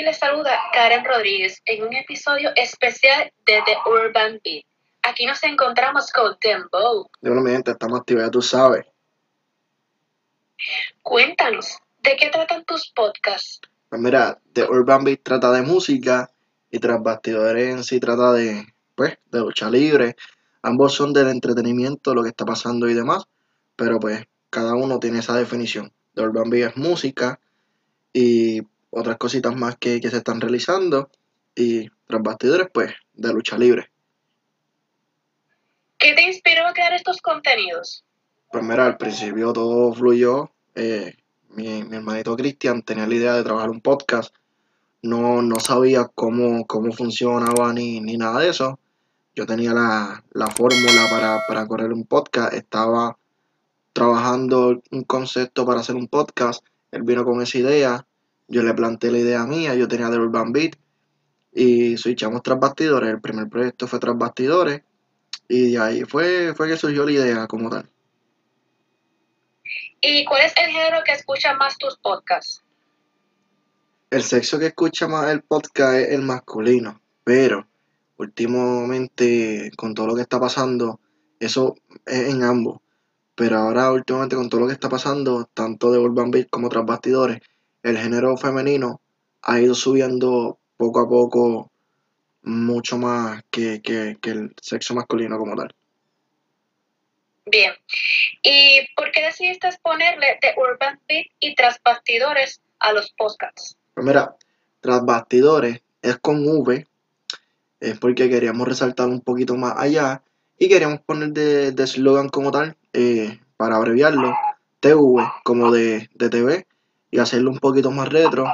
Aquí les saluda Karen Rodríguez en un episodio especial de The Urban Beat. Aquí nos encontramos con Dembow. Bueno, mi gente, estamos activos, ya tú sabes. Cuéntanos, ¿de qué tratan tus podcasts? Pues mira, The Urban Beat trata de música y tras bastidores en sí trata de, pues, de lucha libre. Ambos son del entretenimiento, lo que está pasando y demás, pero pues cada uno tiene esa definición. The Urban Beat es música y otras cositas más que, que se están realizando y tras bastidores, pues, de lucha libre. ¿Qué te inspiró a crear estos contenidos? Pues mira, al principio todo fluyó. eh, mi, mi hermanito Cristian tenía la idea de trabajar un podcast. No, no sabía cómo, cómo funcionaba ni, ni nada de eso. Yo tenía la, la fórmula para, para correr un podcast. Estaba trabajando un concepto para hacer un podcast. Él vino con esa idea. Yo le planteé la idea mía. Yo tenía The Urban Beat. Y switchamos tras bastidores. El primer proyecto fue tras bastidores. Y de ahí fue, fue que surgió la idea como tal. ¿Y cuál es el género que escucha más tus podcasts? El sexo que escucha más el podcast es el masculino, pero últimamente con todo lo que está pasando, eso es en ambos. Pero ahora últimamente con todo lo que está pasando, tanto de Urban Beat como tras bastidores, el género femenino ha ido subiendo poco a poco mucho más que, que, que el sexo masculino como tal. Bien. ¿Y por qué decidiste ponerle The Urban Beat y tras bastidores a los podcasts? Pues mira, tras bastidores es con V, es porque queríamos resaltar un poquito más allá y queríamos poner de eslogan como tal, eh, para abreviarlo, TV, como de, de TV, y hacerlo un poquito más retro.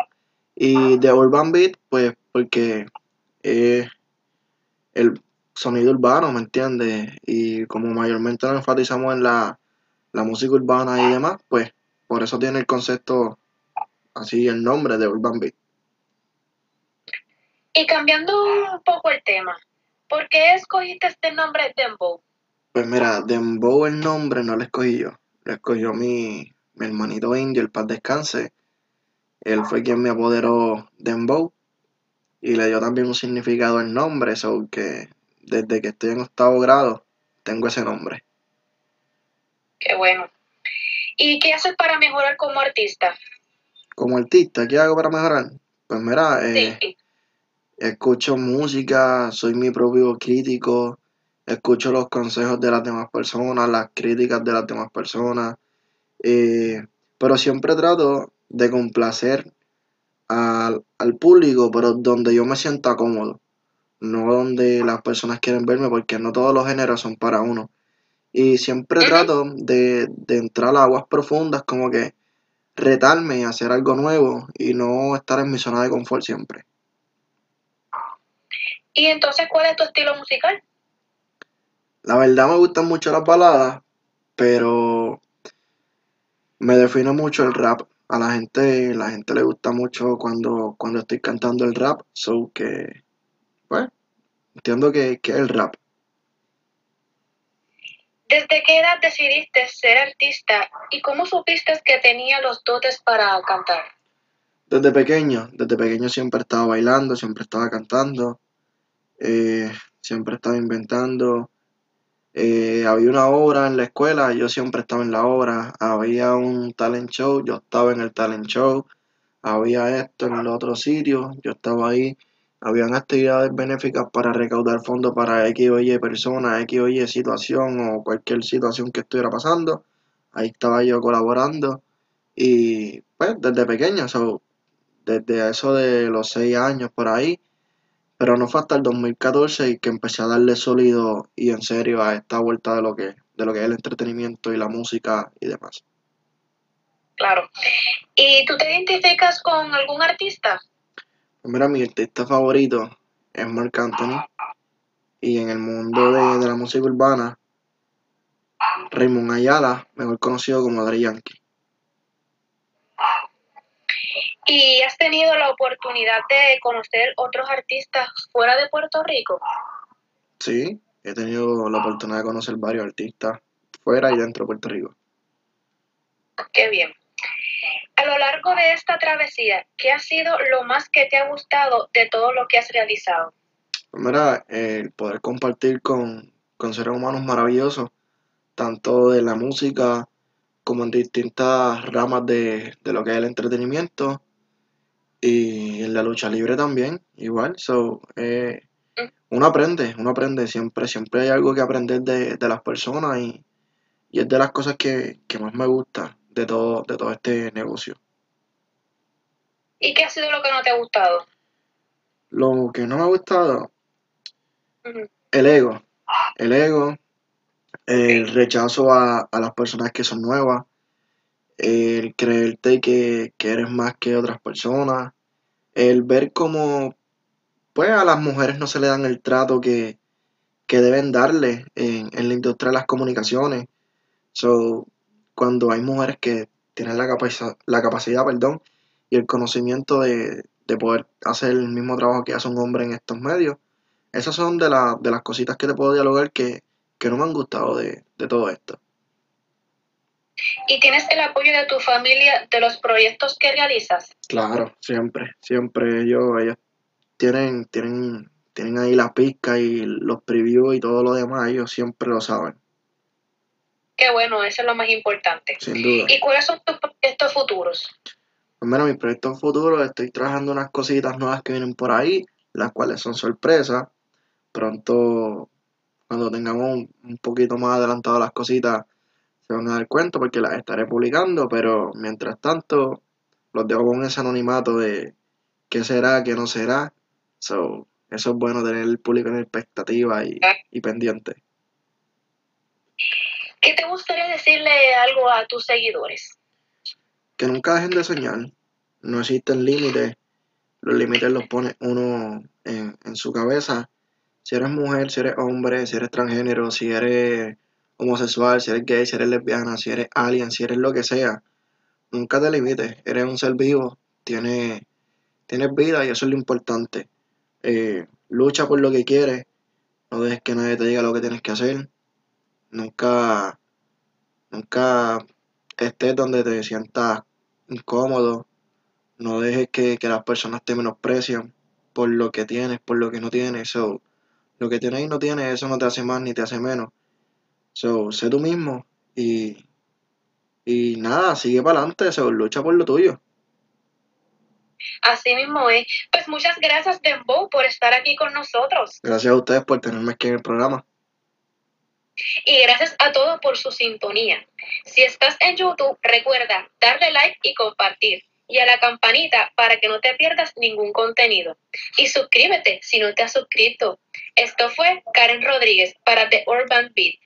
Y de Urban Beat, pues porque es el sonido urbano, ¿me entiendes? Y como mayormente nos enfatizamos en la, la música urbana y demás, pues por eso tiene el concepto, así el nombre de Urban Beat. Y cambiando un poco el tema, ¿por qué escogiste este nombre Dembow? Pues mira, Dembow el nombre no lo escogí yo, lo escogió mi, mi hermanito indio, el paz descanse. Él fue quien me apoderó Dembow y le dio también un significado al nombre, eso que desde que estoy en octavo grado tengo ese nombre. Qué bueno. ¿Y qué haces para mejorar como artista? Como artista, ¿qué hago para mejorar? Pues mira, eh, Sí. escucho música, soy mi propio crítico, escucho los consejos de las demás personas, las críticas de las demás personas, eh, pero siempre trato de complacer al, al público, pero donde yo me sienta cómodo, no donde las personas quieren verme, porque no todos los géneros son para uno. Y siempre trato de, de entrar a aguas profundas, como que retarme y hacer algo nuevo y no estar en mi zona de confort siempre. ¿Y entonces cuál es tu estilo musical? La verdad me gustan mucho las baladas, pero me define mucho el rap. A la gente, la gente le gusta mucho cuando, cuando estoy cantando el rap, so que, pues, entiendo que, que es el rap. ¿Desde qué edad decidiste ser artista y cómo supiste que tenía los dotes para cantar? Desde pequeño, desde pequeño siempre estaba bailando, siempre estaba cantando, eh, siempre estaba inventando. Eh, había una obra en la escuela, yo siempre estaba en la obra. Había un talent show, yo estaba en el talent show. Había esto en el otro sitio, yo estaba ahí. Habían actividades benéficas para recaudar fondos para X o Y personas, X o Y situación o cualquier situación que estuviera pasando. Ahí estaba yo colaborando. Y pues desde pequeño, desde eso de los seis años por ahí, pero no fue hasta el 2014 y que empecé a darle sólido y en serio a esta vuelta de lo que, de lo que es el entretenimiento y la música y demás. Claro. ¿Y tú te identificas con algún artista? Pues mira, mi artista favorito es Marc Anthony y en el mundo de, de la música urbana, Raymond Ayala, mejor conocido como Daddy Yankee. ¿Y has tenido la oportunidad de conocer otros artistas fuera de Puerto Rico? Sí, he tenido la oportunidad de conocer varios artistas fuera y dentro de Puerto Rico. Qué bien. A lo largo de esta travesía, ¿qué ha sido lo más que te ha gustado de todo lo que has realizado? Pues mira, el poder compartir con, con seres humanos maravillosos, tanto de la música como en distintas ramas de, de lo que es el entretenimiento y en la lucha libre también, igual. So, eh, uno aprende, uno aprende siempre, siempre hay algo que aprender de, de las personas y, y es de las cosas que, que más me gusta de todo, de todo este negocio. ¿Y qué ha sido lo que no te ha gustado? Lo que no me ha gustado, Ujú. el ego, el ego, el rechazo a, a las personas que son nuevas, el creerte que, que eres más que otras personas, el ver cómo pues a las mujeres no se le dan el trato que, que deben darle en, en la industria de las comunicaciones. So, cuando hay mujeres que tienen la, capaci- la capacidad, perdón, y el conocimiento de, de poder hacer el mismo trabajo que hace un hombre en estos medios, esas son de, la- de las cositas que te puedo dialogar que, que no me han gustado de, de todo esto. ¿Y tienes el apoyo de tu familia de los proyectos que realizas? Claro, siempre, siempre ellos, ellos tienen, tienen, tienen ahí la pizca y los previews y todo lo demás, ellos siempre lo saben, Qué bueno, eso es lo más importante. sin duda. ¿Y cuáles son tus proyectos futuros? Pues mira, mis proyectos futuros, estoy trabajando unas cositas nuevas que vienen por ahí, las cuales son sorpresas. Pronto, cuando tengamos un, un poquito más adelantado las cositas, se van a dar cuenta porque las estaré publicando, pero mientras tanto, los dejo con ese anonimato de qué será, qué no será. So, eso es bueno tener el público en expectativa y, y pendiente. ¿Qué te gustaría decirle algo a tus seguidores? Que nunca dejen de soñar. No existen límites. Los límites los pone uno en, en su cabeza. Si eres mujer, si eres hombre, si eres transgénero, si eres homosexual, si eres gay, si eres lesbiana, si eres alien, si eres lo que sea, nunca te limites. Eres un ser vivo, tienes, tienes vida y eso es lo importante. Eh, lucha por lo que quieres, no dejes que nadie te diga lo que tienes que hacer. Nunca, nunca estés donde te sientas incómodo. No dejes que, que las personas te menosprecien por lo que tienes, por lo que no tienes. So, lo que tienes y no tienes, eso no te hace más ni te hace menos. So, sé tú mismo y, y nada, sigue para adelante, so, lucha por lo tuyo. Así mismo es. Pues muchas gracias, Dembow, por estar aquí con nosotros. Gracias a ustedes por tenerme aquí en el programa. Y gracias a todos por su sintonía. Si estás en YouTube, recuerda darle like y compartir. Y a la campanita para que no te pierdas ningún contenido. Y suscríbete si no te has suscrito. Esto fue Karen Rodríguez para The Urban Beat.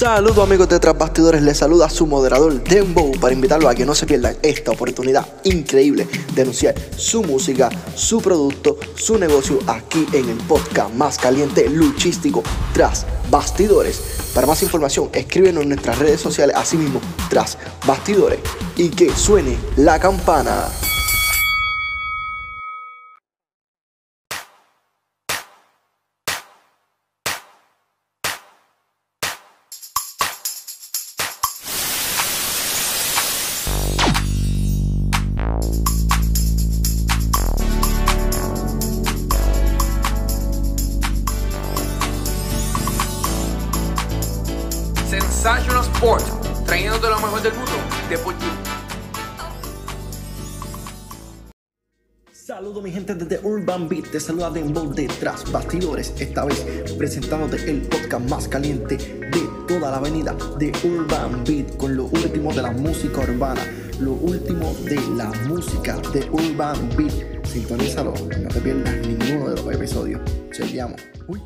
Saludos amigos de Tras Bastidores, les saluda su moderador Dembow para invitarlos a que no se pierdan esta oportunidad increíble de anunciar su música, su producto, su negocio aquí en el podcast más caliente luchístico Tras Bastidores. Para más información escríbenos en nuestras redes sociales, así mismo Tras Bastidores y que suene la campana. Sport, trayéndote lo mejor del mundo deportivo. Saludos mi gente desde Urban Beat, te saluda Dembow de Tras Bastidores, esta vez presentándote el podcast más caliente de toda la avenida de Urban Beat con lo último de la música urbana, lo último de la música de Urban Beat. Sintonízalo, no te pierdas ninguno de los episodios. Chequeamos. Uy.